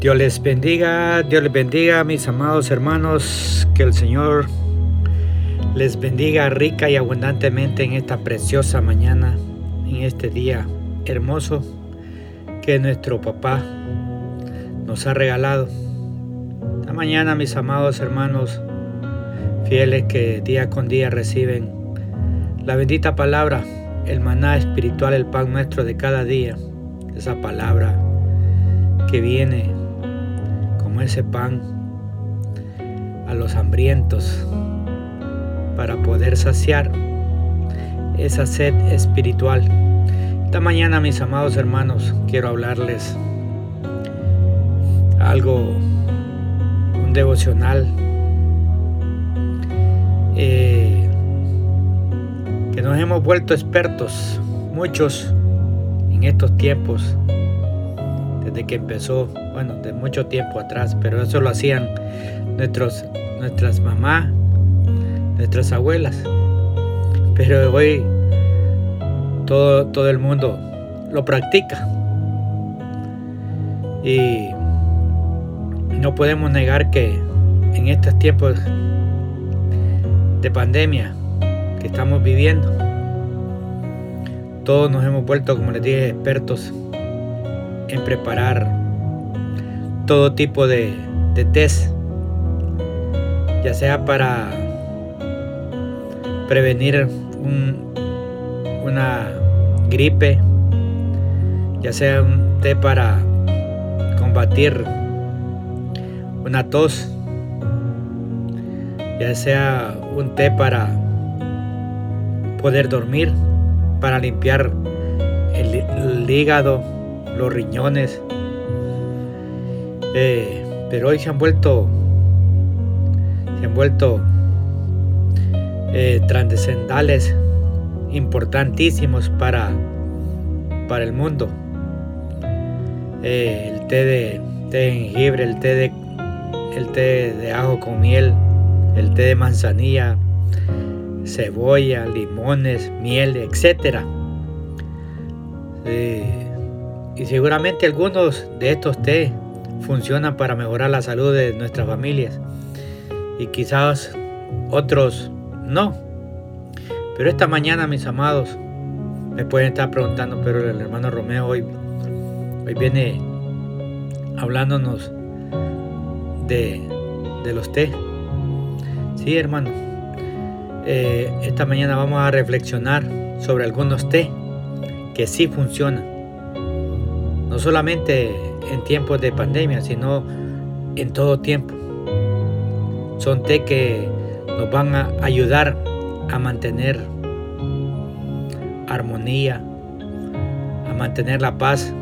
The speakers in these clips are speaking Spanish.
Dios les bendiga, Dios les bendiga, mis amados hermanos, que el Señor les bendiga rica y abundantemente en esta preciosa mañana, en este día hermoso que nuestro papá nos ha regalado. Esta mañana, mis amados hermanos, fieles que día con día reciben la bendita palabra, el maná espiritual, el pan nuestro de cada día, esa palabra que viene ese pan a los hambrientos para poder saciar esa sed espiritual. Esta mañana, mis amados hermanos, quiero hablarles algo, un devocional eh, que nos hemos vuelto expertos, muchos en estos tiempos, desde que empezó bueno, de mucho tiempo atrás, pero eso lo hacían nuestros, nuestras mamás, nuestras abuelas. Pero hoy todo, todo el mundo lo practica. Y no podemos negar que en estos tiempos de pandemia que estamos viviendo, todos nos hemos vuelto, como les dije, expertos en preparar todo tipo de, test, ya sea para prevenir una gripe, ya sea un té para combatir una tos, ya sea un té para poder dormir, para limpiar el hígado, los riñones, eh, pero hoy se han vuelto, se han vuelto eh, importantísimos para, para el mundo. Eh, el té de, té jengibre, el té de, el té de ajo con miel, el té de manzanilla, cebolla, limones, miel, etc. y seguramente algunos de estos té funcionan para mejorar la salud de nuestras familias y quizás otros no. Pero esta mañana, mis amados, me pueden estar preguntando, pero el hermano Romeo hoy, hoy viene hablándonos de, de los té. Sí, hermano. Eh, esta mañana vamos a reflexionar sobre algunos té que sí funcionan. No solamente en tiempos de pandemia, sino en todo tiempo. Son té que nos van a ayudar a mantener armonía, a mantener la paz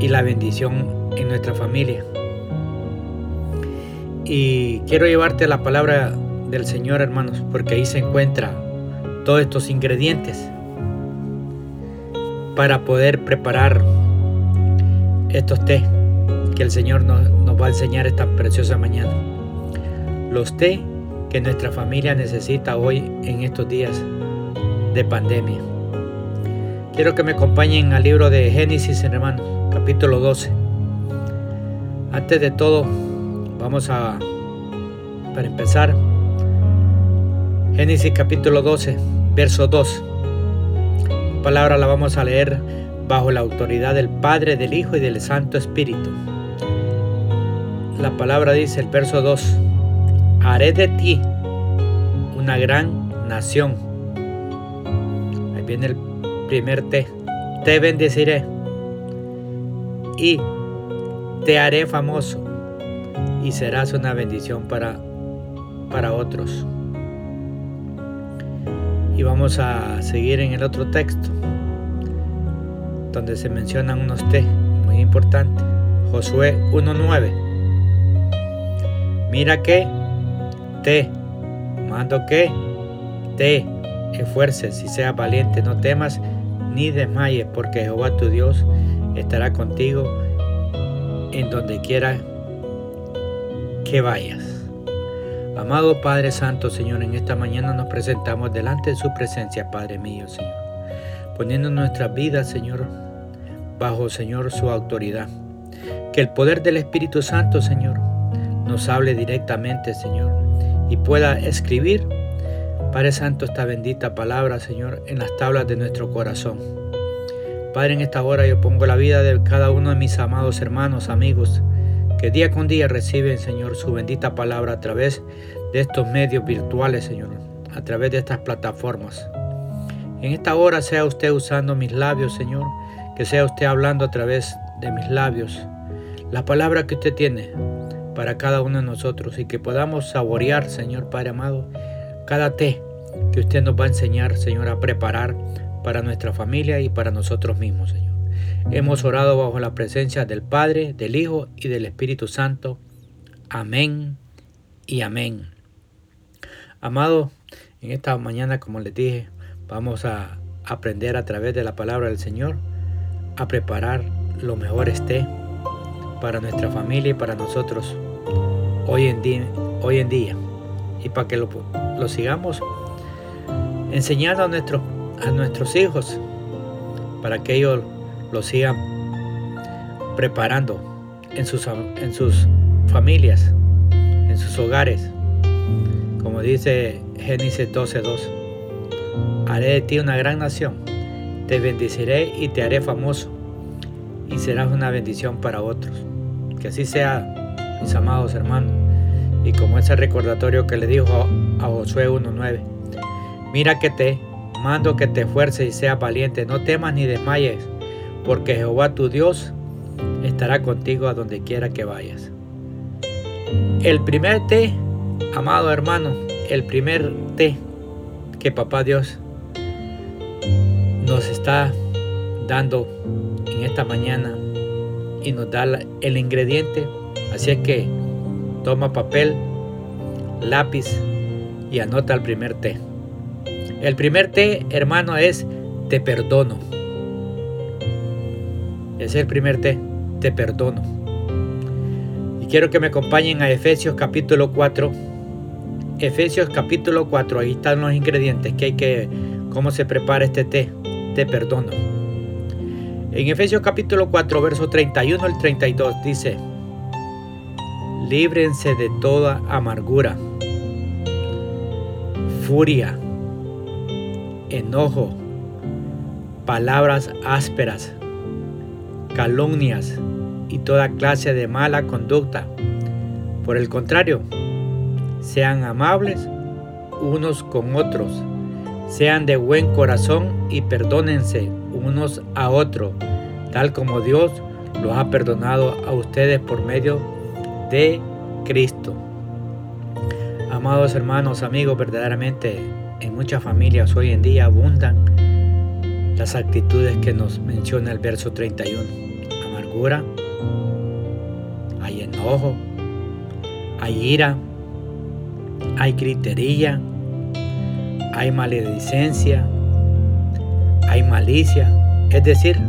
y la bendición en nuestra familia. Y quiero llevarte la palabra del Señor, hermanos, porque ahí se encuentra todos estos ingredientes para poder preparar estos té que el Señor nos, va a enseñar esta preciosa mañana. Los té que nuestra familia necesita hoy en estos días de pandemia. Quiero que me acompañen al libro de Génesis, hermanos, capítulo 12. Antes de todo, vamos a, para empezar, Génesis capítulo 12, verso 2. La palabra la vamos a leer bajo la autoridad del Padre, del Hijo y del Santo Espíritu. La palabra dice, el verso 2, haré de ti una gran nación. Ahí viene el primer te. Te bendeciré y te haré famoso y serás una bendición para, para otros. Y vamos a seguir en el otro texto donde se mencionan unos T muy importantes. Josué 1.9. Mira que te mando que te esfuerces y seas valiente, no temas ni desmayes, porque Jehová tu Dios estará contigo en donde quiera que vayas. Amado Padre Santo, Señor, en esta mañana nos presentamos delante de su presencia, Padre mío, Señor poniendo nuestras vidas, Señor, bajo, Señor, su autoridad. Que el poder del Espíritu Santo, Señor, nos hable directamente, Señor, y pueda escribir, Padre Santo, esta bendita palabra, Señor, en las tablas de nuestro corazón. Padre, en esta hora yo pongo la vida de cada uno de mis amados hermanos, amigos, que día con día reciben, Señor, su bendita palabra a través de estos medios virtuales, Señor, a través de estas plataformas. En esta hora sea usted usando mis labios, Señor, que sea usted hablando a través de mis labios la palabra que usted tiene para cada uno de nosotros y que podamos saborear, Señor Padre amado, cada té que usted nos va a enseñar, Señor, a preparar para nuestra familia y para nosotros mismos, Señor. Hemos orado bajo la presencia del Padre, del Hijo y del Espíritu Santo. Amén y amén. Amado, en esta mañana, como les dije, vamos a aprender a través de la palabra del Señor a preparar lo mejor esté para nuestra familia y para nosotros hoy en día, y para que lo, sigamos enseñando a, nuestros a nuestros hijos para que ellos lo sigan preparando en sus, en sus familias, en sus hogares. Como dice Génesis 12:2, haré de ti una gran nación, te bendeciré y te haré famoso y serás una bendición para otros. Que así sea, mis amados hermanos. Y como ese recordatorio que le dijo a Josué 1.9. Mira que te mando que te esfuerces y seas valiente. No temas ni desmayes, porque Jehová tu Dios estará contigo a donde quiera que vayas. El primer té, amado hermano, el primer té que papá Dios nos está dando en esta mañana y nos da el ingrediente. Así es que toma papel, lápiz y anota el primer té. El primer té, hermano, es te perdono. Es el primer té, te perdono. Y quiero que me acompañen a Efesios capítulo 4. Efesios capítulo 4, ahí están los ingredientes que hay que, cómo se prepara este té, te perdono. En Efesios capítulo 4, verso 31 al 32 dice, líbrense de toda amargura, furia, enojo, palabras ásperas, calumnias y toda clase de mala conducta. Por el contrario, sean amables unos con otros, sean de buen corazón y perdónense unos a otros, tal como Dios los ha perdonado a ustedes por medio de Cristo. Amados hermanos, amigos, verdaderamente en muchas familias hoy en día abundan las actitudes que nos menciona el verso 31. Amargura, hay enojo, hay ira, hay gritería, hay maledicencia, hay malicia, es decir,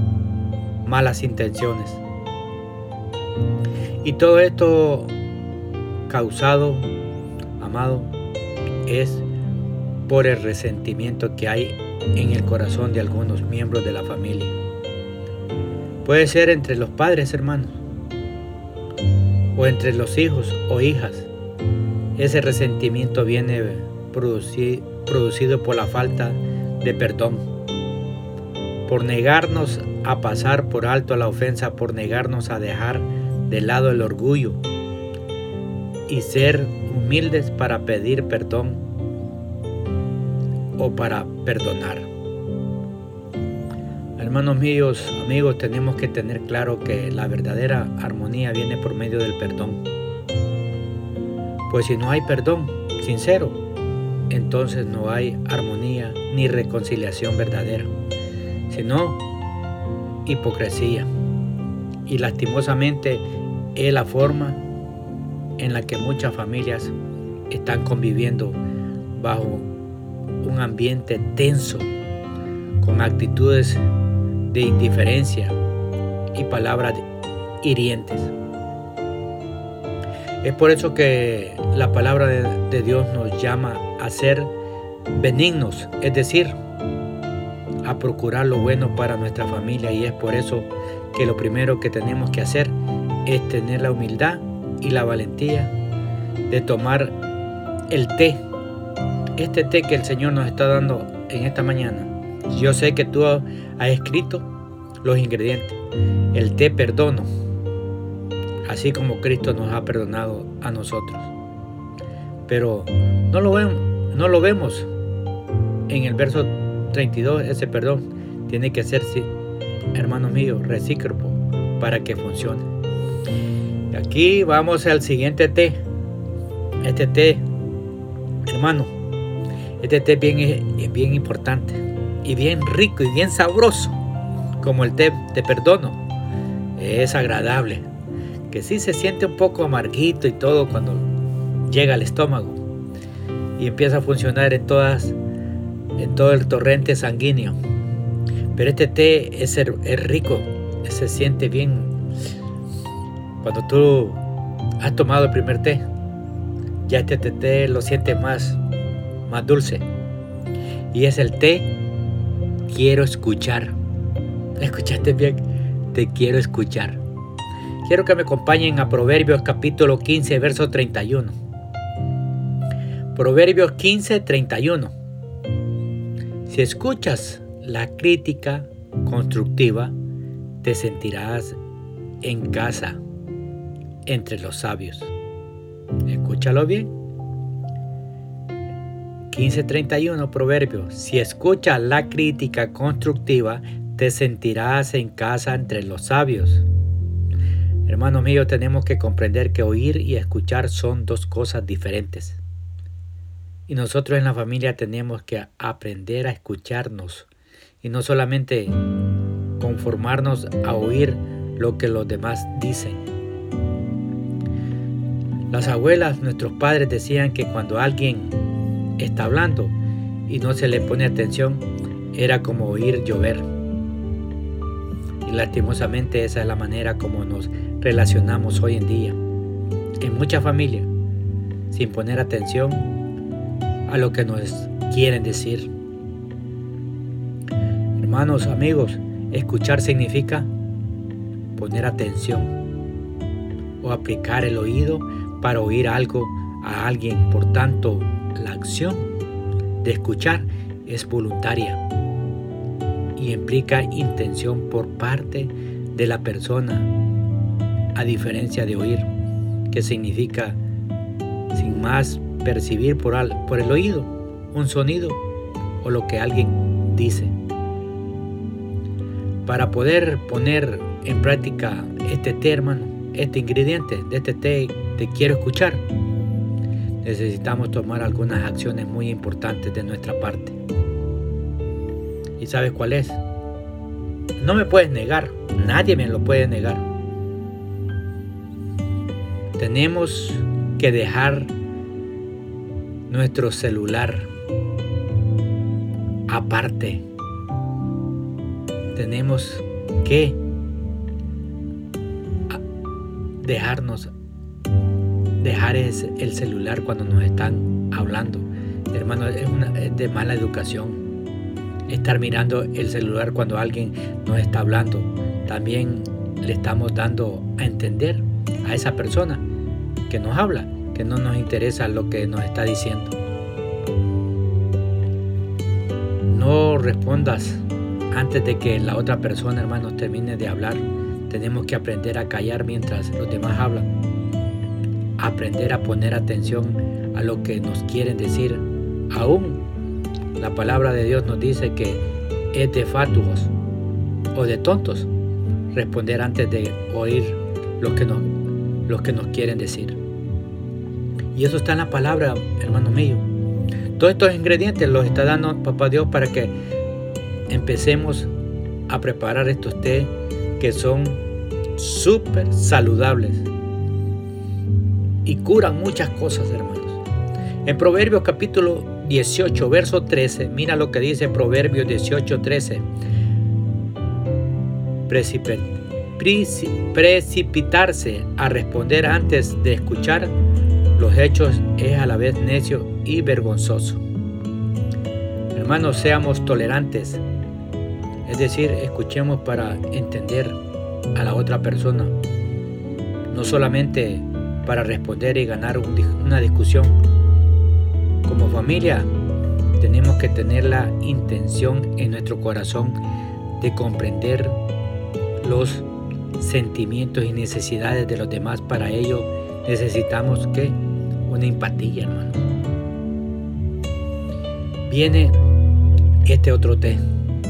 malas intenciones. Y todo esto causado, amado, es por el resentimiento que hay en el corazón de algunos miembros de la familia. Puede ser entre los padres, hermanos, o entre los hijos o hijas. Ese resentimiento viene producido por la falta de perdón por negarnos a pasar por alto la ofensa, por negarnos a dejar de lado el orgullo y ser humildes para pedir perdón o para perdonar. Hermanos míos, amigos, tenemos que tener claro que la verdadera armonía viene por medio del perdón. Pues si no hay perdón sincero, entonces no hay armonía ni reconciliación verdadera sino hipocresía. Y lastimosamente es la forma en la que muchas familias están conviviendo bajo un ambiente tenso, con actitudes de indiferencia y palabras hirientes. Es por eso que la palabra de, Dios nos llama a ser benignos, es decir, a procurar lo bueno para nuestra familia y es por eso que lo primero que tenemos que hacer es tener la humildad y la valentía de tomar el té. Este té que el Señor nos está dando en esta mañana. Yo sé que tú has escrito los ingredientes. El té perdono, así como Cristo nos ha perdonado a nosotros. Pero no lo vemos, no lo vemos en el verso 32, ese perdón tiene que hacerse, hermanos míos, recíproco para que funcione. Aquí vamos al siguiente té. Este té, hermano, este té bien, bien importante y bien rico y bien sabroso, como el té de perdono. Es agradable, que sí se siente un poco amarguito y todo cuando llega al estómago y empieza a funcionar en todas en todo el torrente sanguíneo. Pero este té es, es rico, se siente bien. Cuando tú has tomado el primer té, ya este té lo sientes más, más dulce. Y es el té quiero escuchar. ¿Escuchaste bien? Te quiero escuchar. Quiero que me acompañen a Proverbios capítulo 15, verso 31. Proverbios 15, 31. Si escuchas la crítica constructiva, te sentirás en casa entre los sabios. Escúchalo bien. 1531 Proverbio. Si escuchas la crítica constructiva, te sentirás en casa entre los sabios. Hermanos míos, tenemos que comprender que oír y escuchar son dos cosas diferentes. Y nosotros en la familia tenemos que aprender a escucharnos y no solamente conformarnos a oír lo que los demás dicen. Las abuelas, nuestros padres decían que cuando alguien está hablando y no se le pone atención, era como oír llover. Y lastimosamente esa es la manera como nos relacionamos hoy en día, en muchas familias, sin poner atención a lo que nos quieren decir. Hermanos, amigos, escuchar significa poner atención o aplicar el oído para oír algo a alguien. Por tanto, la acción de escuchar es voluntaria y implica intención por parte de la persona, a diferencia de oír, que significa sin más percibir por, el oído un sonido o lo que alguien dice. Para poder poner en práctica este té, hermano, este ingrediente de este té, te quiero escuchar, necesitamos tomar algunas acciones muy importantes de nuestra parte. ¿Y sabes cuál es? No me puedes negar, nadie me lo puede negar. Tenemos que dejar nuestro celular aparte. Tenemos que dejarnos dejar el celular cuando nos están hablando. Hermano, es, de mala educación estar mirando el celular cuando alguien nos está hablando. También le estamos dando a entender a esa persona que nos habla, que no nos interesa lo que nos está diciendo. No respondas antes de que la otra persona, hermano, termine de hablar. Tenemos que aprender a callar mientras los demás hablan aprender a poner atención a lo que nos quieren decir. Aún la palabra de Dios nos dice que es de fatuos o de tontos responder antes de oír lo que nos, los que nos quieren decir. Y eso está en la palabra, hermano mío. Todos estos ingredientes los está dando Papá Dios para que empecemos a preparar estos té que son súper saludables y curan muchas cosas, hermanos. En Proverbios capítulo 18, verso 13, mira lo que dice Proverbios 18, 13. precipitarse a responder antes de escuchar los hechos es a la vez necio y vergonzoso. Hermanos, seamos tolerantes, es decir, escuchemos para entender a la otra persona no solamente para responder y ganar una discusión. Como familia tenemos que tener la intención en nuestro corazón de comprender los sentimientos y necesidades de los demás. Para ello necesitamos que una empatía, hermano. Viene este otro té,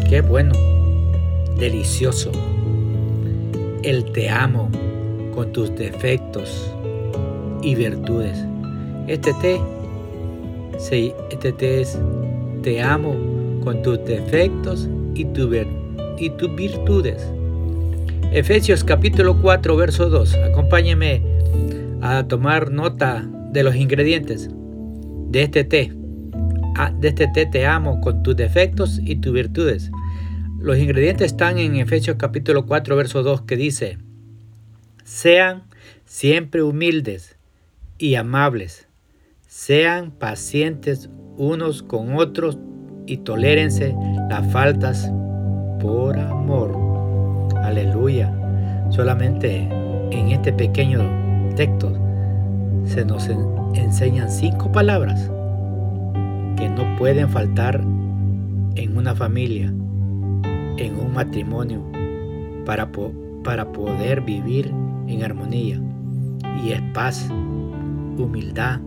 que bueno, delicioso. El te amo con tus defectos y virtudes. Este té, este té es te amo con tus defectos y, y tus virtudes. Efesios capítulo 4, verso 2. Acompáñeme a tomar nota de los ingredientes de este té. Ah, de este té te amo con tus defectos y tus virtudes. Los ingredientes están en Efesios capítulo 4, verso 2, que dice, sean siempre humildes y amables, sean pacientes unos con otros y tolérense las faltas por amor. Aleluya. Solamente en este pequeño texto se nos enseñan cinco palabras que no pueden faltar en una familia, en un matrimonio, para, para poder vivir en armonía. Y es paz, humildad,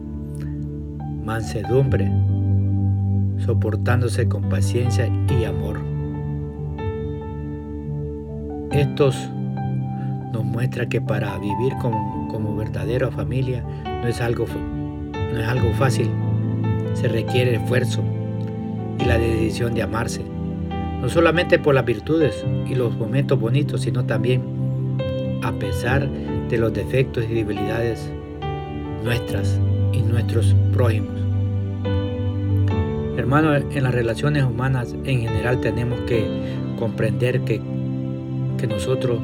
mansedumbre, soportándose con paciencia y amor. Estos nos muestra que para vivir como, como verdadera familia no es, algo, no es algo fácil. Se requiere esfuerzo y la decisión de amarse, no solamente por las virtudes y los momentos bonitos, sino también a pesar de los defectos y debilidades nuestras y nuestros prójimos. Hermanos, en las relaciones humanas en general tenemos que comprender que, que nosotros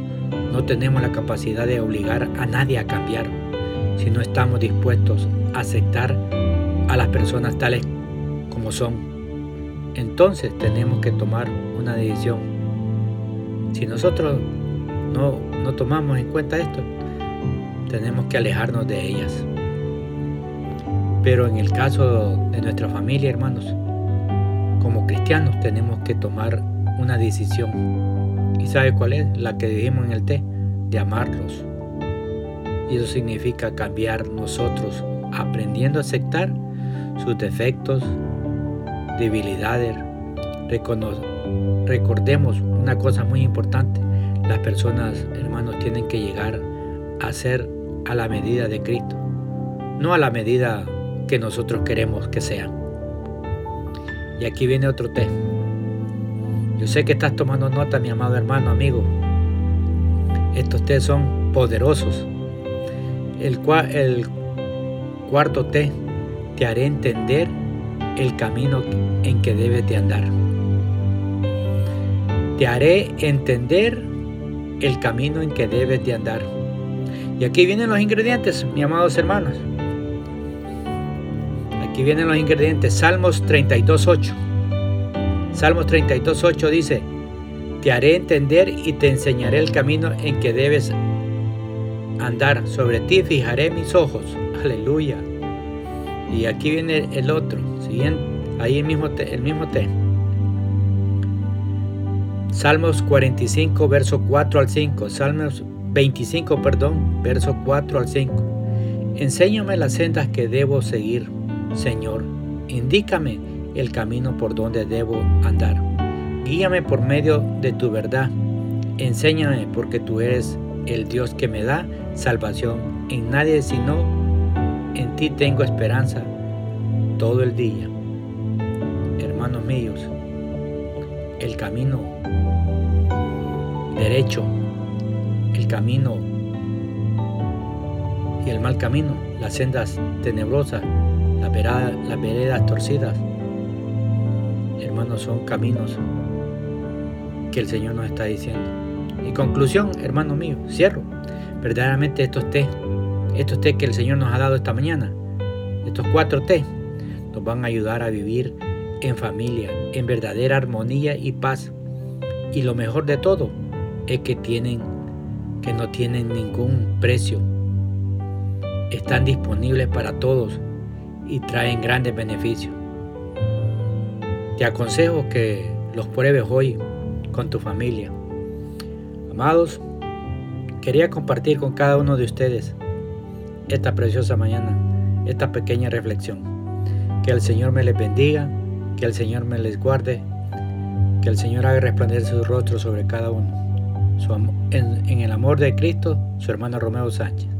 no tenemos la capacidad de obligar a nadie a cambiar si no estamos dispuestos a aceptar a las personas tales como son. Entonces tenemos que tomar una decisión. Si nosotros no, no tomamos en cuenta esto, tenemos que alejarnos de ellas. Pero en el caso de nuestra familia, hermanos, como cristianos tenemos que tomar una decisión. ¿Y sabe cuál es? La que dijimos en el té, de amarlos. Y eso significa cambiar nosotros, aprendiendo a aceptar sus defectos, debilidades. recordemos una cosa muy importante. Las personas, hermanos, tienen que llegar a ser a la medida de Cristo, no a la medida que nosotros queremos que sean. Y aquí viene otro té. Yo sé que estás tomando nota, mi amado hermano, amigo. Estos té son poderosos. El, el cuarto té te haré entender el camino en que debes de andar. Te haré entender el camino en que debes de andar. Y aquí vienen los ingredientes, mis amados hermanos. Aquí vienen los ingredientes. Salmos 32.8. Salmos 32.8 dice, te haré entender y te enseñaré el camino en que debes andar. Sobre ti fijaré mis ojos. Aleluya. Y aquí viene el otro. Siguiente. Ahí el mismo, el mismo té. Salmos 45, verso 4 al 5. Salmos 25, perdón, verso 4 al 5. Enséñame las sendas que debo seguir Señor, indícame el camino por donde debo andar. Guíame por medio de tu verdad. Enséñame porque tú eres el Dios que me da salvación. En nadie sino en ti tengo esperanza todo el día. Hermanos míos, el camino derecho, el camino y el mal camino, las sendas tenebrosas las veredas torcidas, hermanos, son caminos que el Señor nos está diciendo. Y conclusión, hermano mío, cierro. Verdaderamente estos té, estos té que el Señor nos ha dado esta mañana, estos cuatro té, nos van a ayudar a vivir en familia, en verdadera armonía y paz. Y lo mejor de todo es que tienen, que no tienen ningún precio, están disponibles para todos y traen grandes beneficios. Te aconsejo que los pruebes hoy con tu familia. Amados, quería compartir con cada uno de ustedes esta preciosa mañana, esta pequeña reflexión. Que el Señor me les bendiga, que el Señor me les guarde, que el Señor haga resplandecer su rostro sobre cada uno. en, en el amor de Cristo, su hermano Romeo Sánchez.